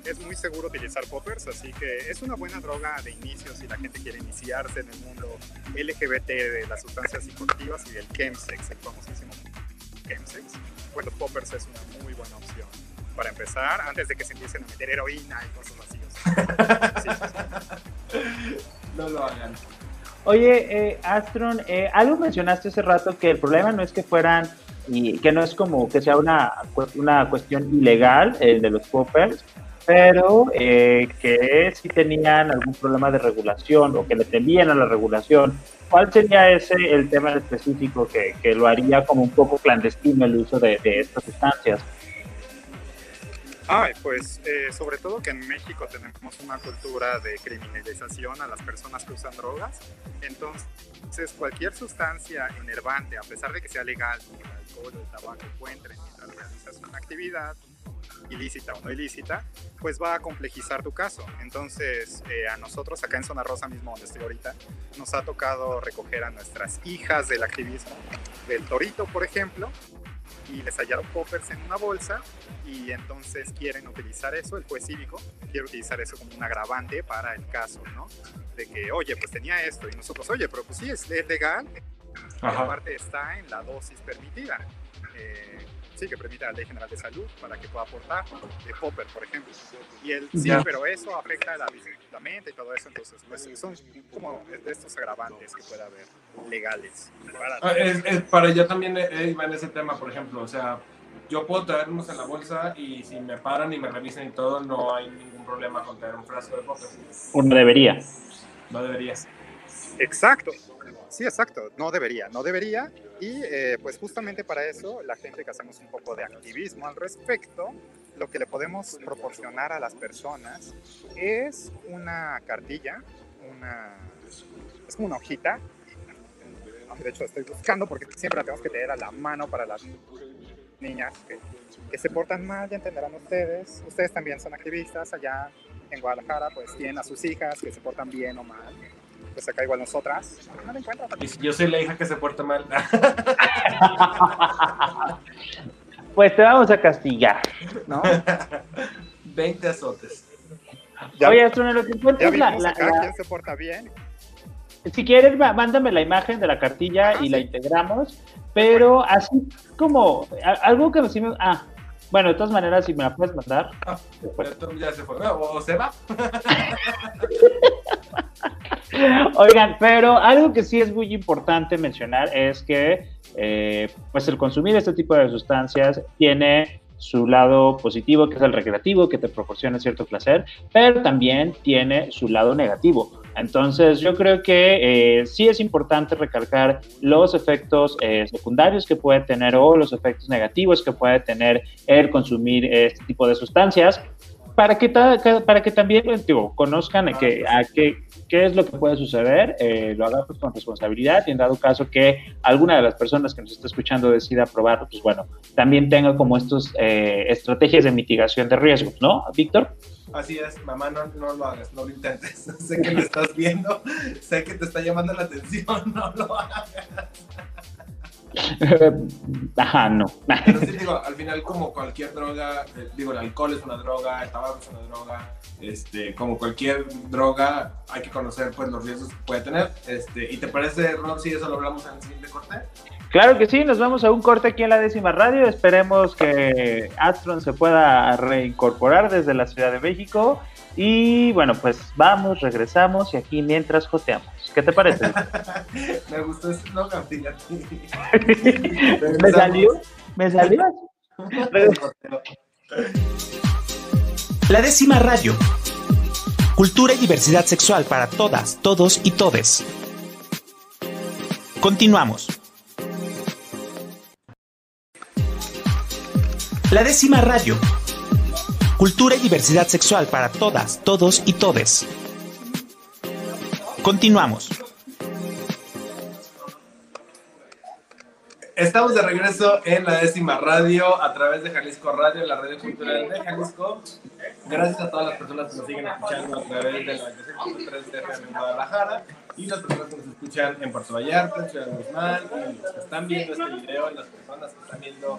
D: es muy seguro utilizar poppers, así que es una buena droga de inicio si la gente quiere iniciarse en el mundo LGBT de las sustancias psicoactivas y del chemsex, el famosísimo chemsex. Bueno, poppers es una muy buena opción para empezar, antes de que se empiecen a meter heroína y cosas
B: así. no lo hagan.
C: Oye, eh, Astron, eh, algo mencionaste hace rato que el problema no es que fueran y que no es como que sea una, una cuestión ilegal el de los poppers, pero eh, que si tenían algún problema de regulación o que le temían a la regulación. ¿Cuál sería ese el tema específico que, que lo haría como un poco clandestino el uso de, de estas sustancias?
D: Ay, pues eh, sobre todo que en México tenemos una cultura de criminalización a las personas que usan drogas. Entonces, cualquier sustancia enervante, a pesar de que sea legal, que el alcohol el tabaco encuentren mientras realizas una actividad, ilícita o no ilícita, pues va a complejizar tu caso. Entonces, eh, a nosotros acá en Zona Rosa mismo, donde estoy ahorita, nos ha tocado recoger a nuestras hijas del activismo, del Torito, por ejemplo, y les hallaron poppers en una bolsa y entonces quieren utilizar eso, el juez cívico quiere utilizar eso como un agravante para el caso, ¿no? De que, oye, pues tenía esto y nosotros, oye, pero pues sí, es, legal, y aparte está en la dosis permitida. Eh, que permite la Ley General de Salud para que pueda aportar, de Popper, por ejemplo. Y él, sí, pero eso afecta la, la, mente y todo eso, entonces pues, son como de estos agravantes que puede haber legales.
B: Para, ah, es, para yo también eh, iba en ese tema, por ejemplo, o sea, yo puedo traernos en la bolsa y si me paran y me revisan y todo, no hay ningún problema con traer un frasco de Popper.
C: Uno debería.
B: No debería.
D: Exacto. Sí, exacto. No debería, no debería. Y eh, pues justamente para eso, la gente que hacemos un poco de activismo al respecto, lo que le podemos proporcionar a las personas es una cartilla, una, es como una hojita. De hecho, estoy buscando porque siempre la tenemos que tener a la mano para las niñas que, que se portan mal, ya entenderán ustedes. Ustedes también son activistas allá en Guadalajara, pues tienen a sus hijas que se portan bien o mal pues acá igual nosotras. No encuentro.
B: Yo soy la hija que se porta mal.
C: pues te vamos a castigar, ¿no?
B: 20 azotes.
C: Oye, Astro, lo que encuentras
D: la, la, ¿Quién se porta bien?
C: Si quieres, mándame la imagen de la cartilla ah, y la integramos, pero así como algo que me... Ah, Bueno, de todas maneras, si me la puedes mandar.
B: Ah, ya se fue. O se va.
C: Oigan, pero algo que sí es muy importante mencionar es que eh, pues el consumir este tipo de sustancias tiene su lado positivo, que es el recreativo, que te proporciona cierto placer, pero también tiene su lado negativo. Entonces, yo creo que eh, sí es importante recalcar los efectos eh, secundarios que puede tener o los efectos negativos que puede tener el consumir este tipo de sustancias, para que, para que también digo, conozcan a que, a qué es lo que puede suceder, eh, lo hagan pues, con responsabilidad y en dado caso que alguna de las personas que nos está escuchando decida probarlo, pues bueno, también tenga como estos estrategias de mitigación de riesgos, ¿no, Víctor?
B: Así es, mamá, no, no lo hagas, no lo intentes. sé que me estás viendo, sé que te está llamando la atención, no lo hagas.
C: Ajá, no.
B: Pero sí, digo, al final, como cualquier droga, eh, digo, el alcohol es una droga, el tabaco es una droga, este, como cualquier droga, hay que conocer pues los riesgos que puede tener. Este, ¿Y te parece, Rob, si eso lo hablamos en el siguiente corte?
C: Claro que sí, nos vamos a un corte aquí en la décima radio. Esperemos que Astron se pueda reincorporar desde la Ciudad de México. Y bueno, pues vamos, regresamos y aquí mientras joteamos. ¿Qué te parece?
B: Me gustó ese slogan,
C: ¿Me salió? ¿Me salió?
A: La décima radio. Cultura y diversidad sexual para todas, todos y todes. Continuamos. La décima radio. Cultura y diversidad sexual para todas, todos y todes. Continuamos.
B: Estamos de regreso en la décima radio a través de Jalisco Radio, la radio cultural de Jalisco. Gracias a todas las personas que nos siguen escuchando a través de la 96.3 de FM en Guadalajara y las personas que nos escuchan en Puerto Vallarta, en Ciudad Guzmán, y los que están viendo este video y las personas que están viendo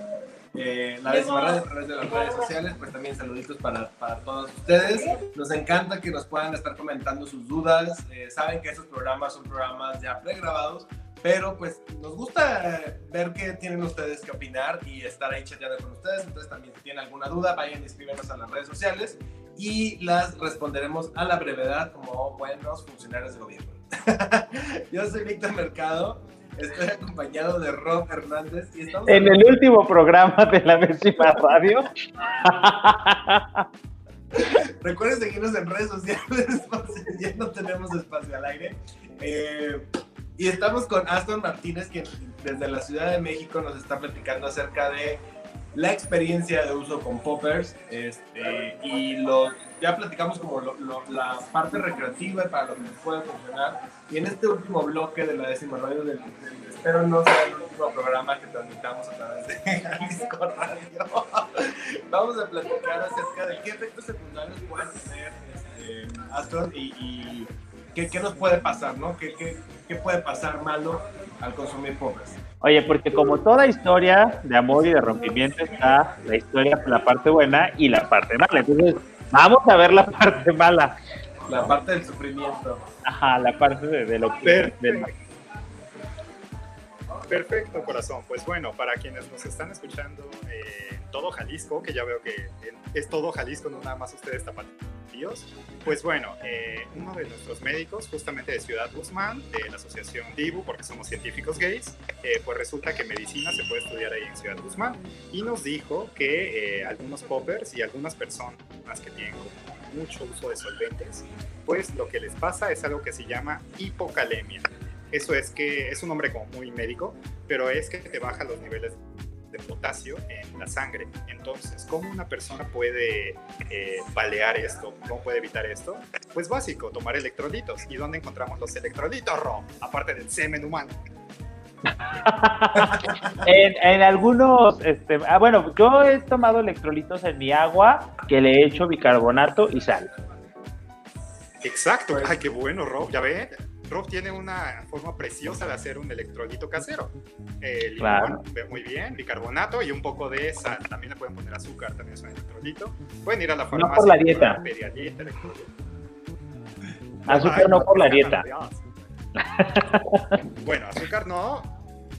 B: eh, la radio a través de las redes sociales, pues también saluditos para, para todos ustedes. Nos encanta que nos puedan estar comentando sus dudas. Eh, saben que esos programas son programas ya pregrabados, pero pues nos gusta ver qué tienen ustedes que opinar y estar ahí chateando con ustedes. Entonces también si tienen alguna duda, vayan y escríbenos a las redes sociales y las responderemos a la brevedad como buenos funcionarios de gobierno. Yo soy Víctor Mercado Estoy acompañado de Rob Hernández y estamos
C: en el último programa de la décima radio.
B: Recuerden seguirnos en redes sociales, ya no tenemos espacio al aire. Eh, y estamos con Aston Martínez, que desde la Ciudad de México nos está platicando acerca de la experiencia de uso con poppers este, y lo, ya platicamos como la parte recreativa para lo que puede funcionar. Y en este último bloque de la décima radio, del, espero no sea el último programa que transmitamos a través de Jalisco Radio, vamos a platicar acerca de qué efectos secundarios pueden tener este, Astron y, qué, qué, nos puede pasar, ¿no? ¿Qué, qué, qué puede pasar malo al consumir poppers?
C: Oye, porque como toda historia de amor y de rompimiento está la historia, la parte buena y la parte mala. Entonces, vamos a ver la parte mala.
B: La parte del sufrimiento.
C: Ajá, la parte de, lo que...
D: Perfecto, corazón. Pues bueno, para quienes nos están escuchando en todo Jalisco, que ya veo que es todo Jalisco, no nada más ustedes tapatíos, pues bueno, eh, uno de nuestros médicos, justamente de Ciudad Guzmán, de la asociación DIBU, porque somos científicos gays, eh, pues resulta que medicina se puede estudiar ahí en Ciudad Guzmán, y nos dijo que eh, algunos poppers y algunas personas que tienen mucho uso de solventes, pues lo que les pasa es algo que se llama hipocalemia. Eso es que es un nombre como muy médico, pero es que te baja los niveles de potasio en la sangre. Entonces, ¿cómo una persona puede eh, balear esto? ¿Cómo puede evitar esto? Pues básico, tomar electrolitos. ¿Y dónde encontramos los electrolitos, Ro? Aparte del semen humano.
C: en, algunos, este, ah, bueno, yo he tomado electrolitos en mi agua que le he hecho bicarbonato y sal.
D: Exacto, ay, qué bueno, Rob, ya ve, Rob tiene una forma preciosa de hacer un electrolito casero. Eh, limón, muy bien, bicarbonato y un poco de sal. También le pueden poner azúcar, también es un electrolito. Pueden ir a la farmacia.
C: No por la dieta. azúcar no por la dieta.
D: bueno, azúcar no,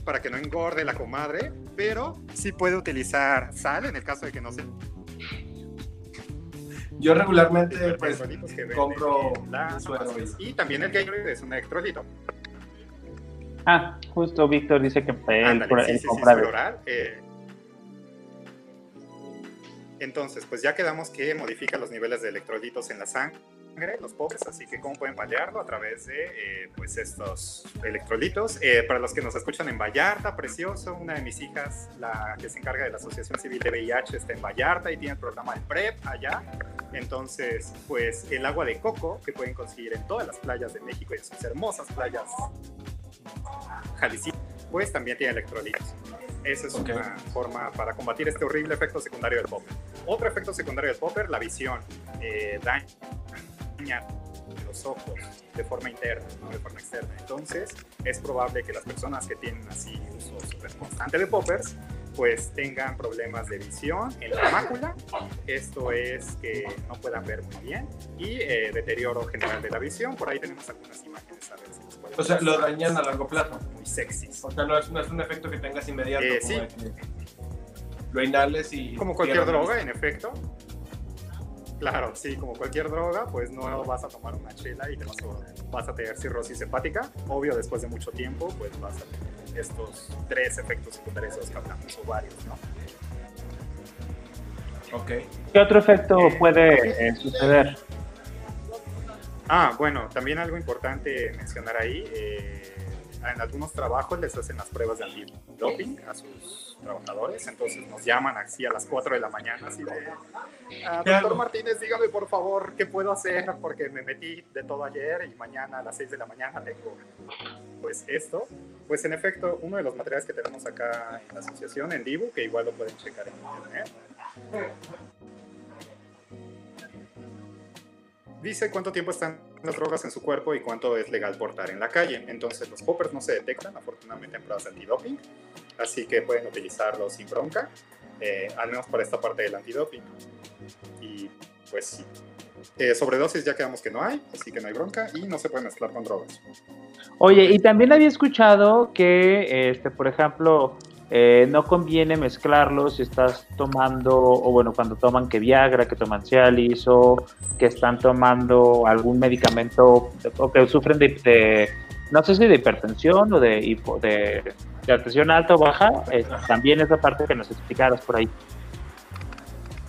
D: para que no engorde la comadre, pero sí puede utilizar sal en el caso de que no se
B: yo regularmente pues, compro
D: y también el Gatorade es un electrolito.
C: Ah, justo Víctor dice que
D: el, compra eh. Entonces, pues ya quedamos que modifica los niveles de electrolitos en la sangre los pobres, así que cómo pueden paliarlo a través de eh, pues estos electrolitos. Eh, para los que nos escuchan en Vallarta, precioso, una de mis hijas, la que se encarga de la Asociación Civil de VIH, está en Vallarta y tiene el programa de PrEP allá. Entonces, pues el agua de coco que pueden conseguir en todas las playas de México y en sus hermosas playas Jalisco, pues también tiene electrolitos. Esa es una forma para combatir este horrible efecto secundario del popper. Otro efecto secundario del popper, la visión. Eh, daña los ojos de forma interna, no de forma externa. Entonces, es probable que las personas que tienen así uso constante de poppers, pues tengan problemas de visión en la mácula. Esto es que no puedan ver muy bien y eh, deterioro general de la visión. Por ahí tenemos algunas imágenes a ver si
B: O sea, lo dañan a largo plazo.
D: Muy sexy.
B: O sea, no es, no es un efecto que tengas inmediato. Eh, sí. Lo inhales y.
D: Como cualquier droga, en efecto. Claro, sí, como cualquier droga, pues no vas a tomar una chela y te vas a, vas a tener cirrosis hepática. Obvio, después de mucho tiempo, pues vas a tener estos tres efectos secundarios de los que hablamos, o varios, ¿no?
B: Ok.
C: ¿Qué otro efecto eh, puede eh, suceder?
D: Ah, bueno, también algo importante mencionar ahí. Eh, en algunos trabajos les hacen las pruebas de antidoping a sus trabajadores, entonces nos llaman así a las 4 de la mañana, así de, ah, doctor Martínez, dígame por favor qué puedo hacer, porque me metí de todo ayer y mañana a las 6 de la mañana tengo pues esto. Pues en efecto, uno de los materiales que tenemos acá en la asociación, en Dibu, que igual lo pueden checar en internet, dice cuánto tiempo están las drogas en su cuerpo y cuánto es legal portar en la calle. Entonces los poppers no se detectan, afortunadamente en pruebas antidoping, así que pueden utilizarlos sin bronca, eh, al menos para esta parte del antidoping. Y pues sí. Eh, sobredosis ya quedamos que no hay, así que no hay bronca y no se puede mezclar con drogas.
C: Oye, y también había escuchado que, este, por ejemplo, eh, no conviene mezclarlo si estás tomando, o bueno, cuando toman que Viagra, que toman Cialis, o que están tomando algún medicamento, o que sufren de, no sé si de hipertensión o de, de, de alta o baja, eh, también esa parte que nos explicaras por ahí.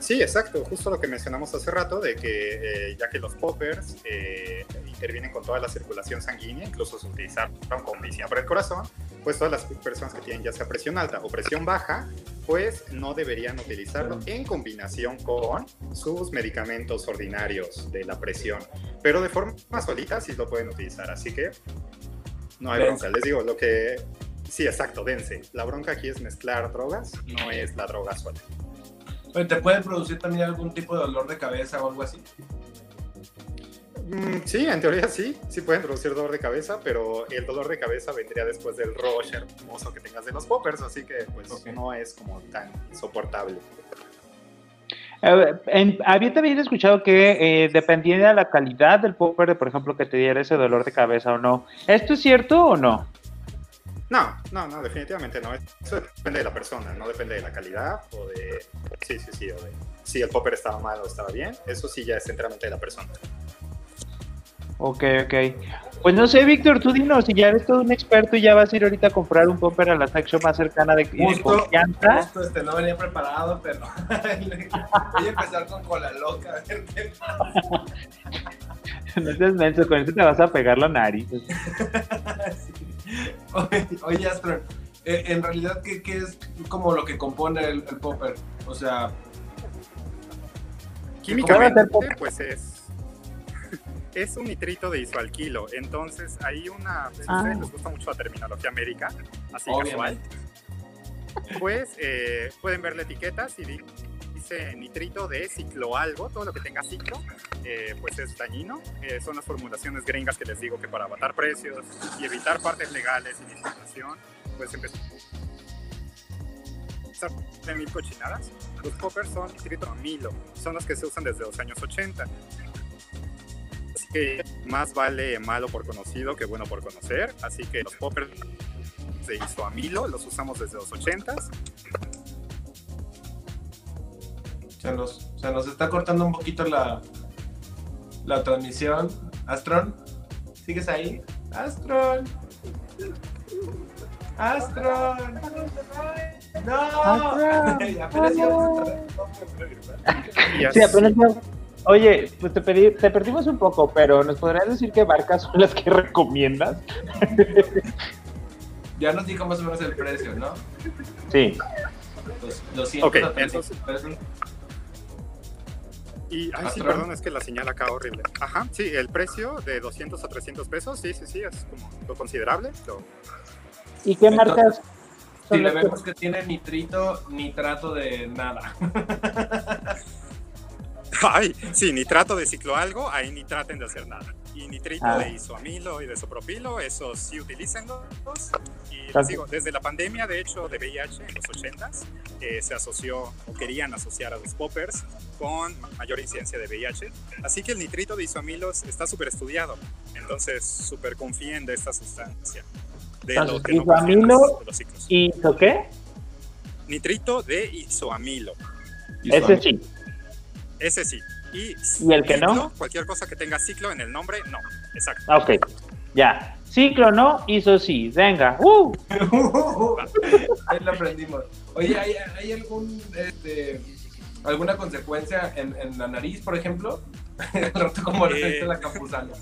D: Sí, exacto, justo lo que mencionamos hace rato, de que eh, ya que los poppers eh, intervienen con toda la circulación sanguínea, incluso se utilizaron con medicina para el corazón, pues todas las personas que tienen ya sea presión alta o presión baja, pues no deberían utilizarlo en combinación con sus medicamentos ordinarios de la presión, pero de forma solita sí lo pueden utilizar, así que no hay bronca. Les digo, lo que... Sí, exacto, dense. La bronca aquí es mezclar drogas, no es la droga sola.
B: ¿Te puede producir también algún tipo de dolor de cabeza o algo así?
D: Mm, sí, en teoría sí, sí pueden producir dolor de cabeza, pero el dolor de cabeza vendría después del rush hermoso que tengas de los poppers, así que pues no es como tan soportable.
C: había también escuchado que eh, dependiendo de la calidad del popper, por ejemplo, que te diera ese dolor de cabeza o no. ¿Esto es cierto o no?
D: No, no, no, definitivamente no. Eso depende de la persona, no depende de la calidad o de. Sí, sí, sí, o de si el popper estaba mal o estaba bien. Eso sí ya es enteramente de la persona.
C: Ok, ok. Pues no sé, Víctor, tú dinos, si ya eres todo un experto y ya vas a ir ahorita a comprar un popper a la sección más cercana de,
B: justo, Justo, este, no venía preparado, pero voy a empezar con cola loca, a ver qué
C: no seas menso, con eso te vas a pegar la nariz.
B: Oye, Astro, eh, en realidad, ¿qué, es como lo que compone el, popper? O sea...
D: Químicamente, pues es es un nitrito de isoalquilo. Entonces, hay una. Ah. les gusta mucho la terminología médica, así casual. Pues eh, pueden ver la etiqueta si dice nitrito de cicloalgo, todo lo que tenga ciclo, eh, pues es dañino. Eh, son las formulaciones gringas que les digo que para matar precios y evitar partes legales y discriminación, pues empezar de mil cochinadas. Los poppers son nitrito amilo, son los que se usan desde los años 80 que más vale malo por conocido que bueno por conocer, así que los poppers de isoamilo, los usamos desde los 80s.
B: Se nos, se nos está cortando un poquito la, la transmisión. Astron, ¿sigues ahí? Astron. Astron. No. apenas
C: sí, apenas Oye, pues te, te perdimos un poco, pero ¿nos podrías decir qué marcas son las que recomiendas?
B: ya nos dijo más o menos el precio, ¿no?
C: Sí.
B: Los, 200 okay, entonces,
D: y, ay, sí, perdón, es que la señal acá horrible. Ajá, sí, el precio de 200 a 300 pesos, sí, sí, sí, es como lo considerable.
C: ¿Y qué marcas?
B: Si le vemos que... que tiene nitrito, nitrato de nada.
D: Ay, sí, nitrato de cicloalgo, ahí ni traten de hacer nada. Y nitrito ah. de isoamilo y de sopropilo, esos sí utilizan Y les digo, desde la pandemia, de hecho, de VIH en los 80s, eh, se asoció o querían asociar a los poppers con mayor incidencia de VIH. Así que el nitrito de isoamilos está súper estudiado. Entonces, súper confíen de esta sustancia.
C: De lo que isoamilo ¿Y qué?
D: Nitrito de isoamilo.
C: Ese sí.
D: Ese sí. Y,
C: el que no?
D: Cualquier cosa que tenga ciclo en el nombre, no. Exacto.
C: Ok, ya. Ciclo no, hizo sí. Venga. ¡Uh!
B: Ahí lo aprendimos. Oye, ¿hay, algún, este, alguna consecuencia en, la nariz, por ejemplo? Como eh, la campusana.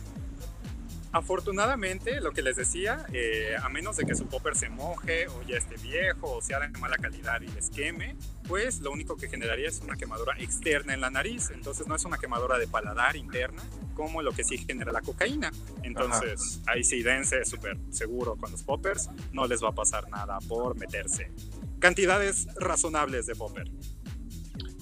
D: Afortunadamente, lo que les decía, eh, a menos de que su popper se moje o ya esté viejo o sea de mala calidad y les queme, pues lo único que generaría es una quemadura externa en la nariz. Entonces no es una quemadura de paladar interna como lo que sí genera la cocaína. Entonces ahí sí dense súper seguro con los poppers, no les va a pasar nada por meterse. Cantidades razonables de popper.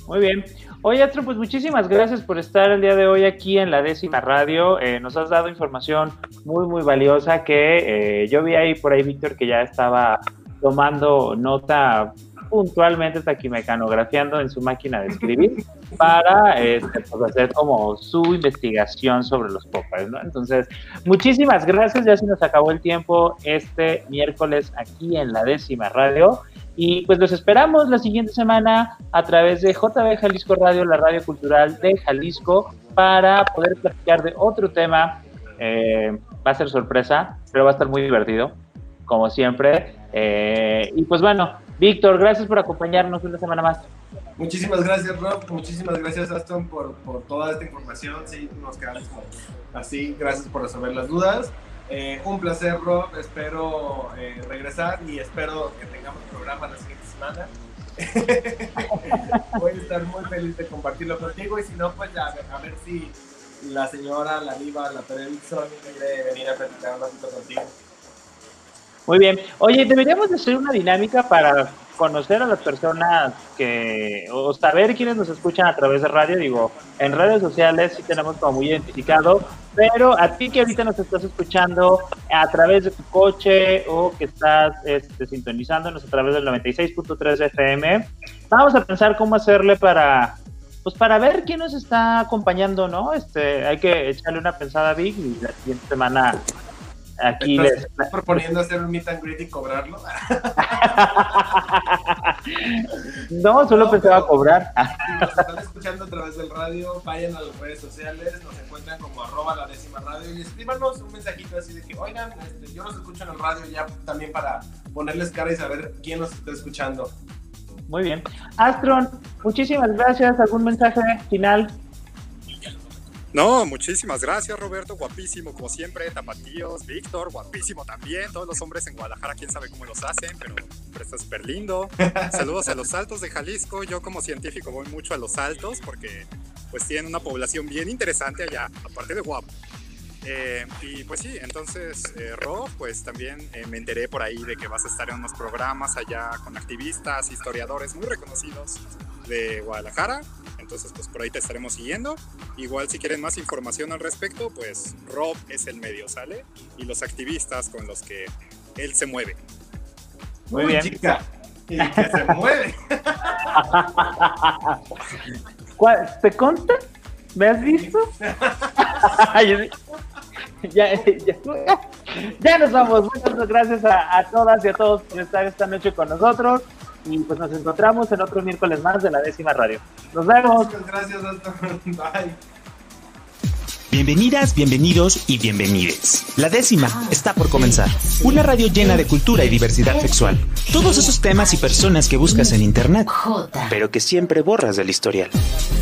C: Muy bien. Oye, Astro, pues muchísimas gracias por estar el día de hoy aquí en la décima radio. Eh, nos has dado información muy, muy valiosa que eh, yo vi ahí por ahí, Víctor, que ya estaba tomando nota puntualmente, está aquí mecanografiando en su máquina de escribir para este, pues, hacer como su investigación sobre los poppers, ¿no? Entonces, muchísimas gracias, ya se nos acabó el tiempo este miércoles aquí en la décima radio. Y pues los esperamos la siguiente semana a través de JB Jalisco Radio, la radio cultural de Jalisco, para poder platicar de otro tema. Eh, va a ser sorpresa, pero va a estar muy divertido, como siempre. Eh, y pues bueno, Víctor, gracias por acompañarnos una semana más.
B: Muchísimas gracias, Rob. Muchísimas gracias, Aston, por, por toda esta información. Sí, nos quedamos así. Gracias por resolver las dudas. Eh, un placer, Rob. Espero eh, regresar y espero que tengamos programa la siguiente semana. Voy a estar muy feliz de compartirlo contigo y si no, pues ya a ver si la señora, la diva, la televisión quiere venir a platicar un ratito contigo.
C: Muy bien. Oye, deberíamos hacer una dinámica para conocer a las personas que, o saber quiénes nos escuchan a través de radio. Digo, en redes sociales sí tenemos como muy identificado, pero a ti que ahorita nos estás escuchando a través de tu coche o que estás este, sintonizándonos a través del 96.3 FM, vamos a pensar cómo hacerle para, pues para ver quién nos está acompañando, ¿no? Este, hay que echarle una pensada Vic y la siguiente semana Aquí
B: ¿Estás, les... proponiendo hacer un meet and greet y cobrarlo?
C: no, solo pensaba cobrar.
B: si nos están escuchando a través del radio, vayan a las redes sociales, nos encuentran como arroba la décima radio y escríbanos un mensajito así de que, oigan, este, yo los escucho en el radio ya también para ponerles cara y saber quién nos está escuchando.
C: Muy bien. Astron, muchísimas gracias. ¿Algún mensaje final?
D: No, muchísimas gracias Roberto, guapísimo como siempre, Tapatíos, Víctor, guapísimo también, todos los hombres en Guadalajara, quién sabe cómo los hacen, pero, está súper lindo. Saludos a los Altos de Jalisco, yo como científico voy mucho a los Altos porque pues tienen una población bien interesante allá, aparte de guapo. Eh, y pues sí, entonces, eh, Rob, pues también eh, me enteré por ahí de que vas a estar en unos programas allá con activistas, historiadores muy reconocidos de Guadalajara. Entonces, pues por ahí te estaremos siguiendo. Igual si quieren más información al respecto, pues Rob es el medio, ¿sale? Y los activistas con los que él se mueve.
B: Muy bien. Chica. Y que se mueve.
C: ¿Te consta? ¿Me has visto? ya, ya, Ya nos vamos. Muchas gracias a, todas y a todos por estar esta noche con nosotros. Y pues nos encontramos en otro miércoles más de la décima radio. Nos vemos.
B: Muchas gracias. Bye.
A: Bienvenidas, bienvenidos y bienvenides. La décima está por comenzar. Una radio llena de cultura y diversidad sexual. Todos esos temas y personas que buscas en internet, pero que siempre borras del historial.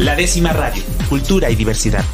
A: La décima radio, cultura y diversidad.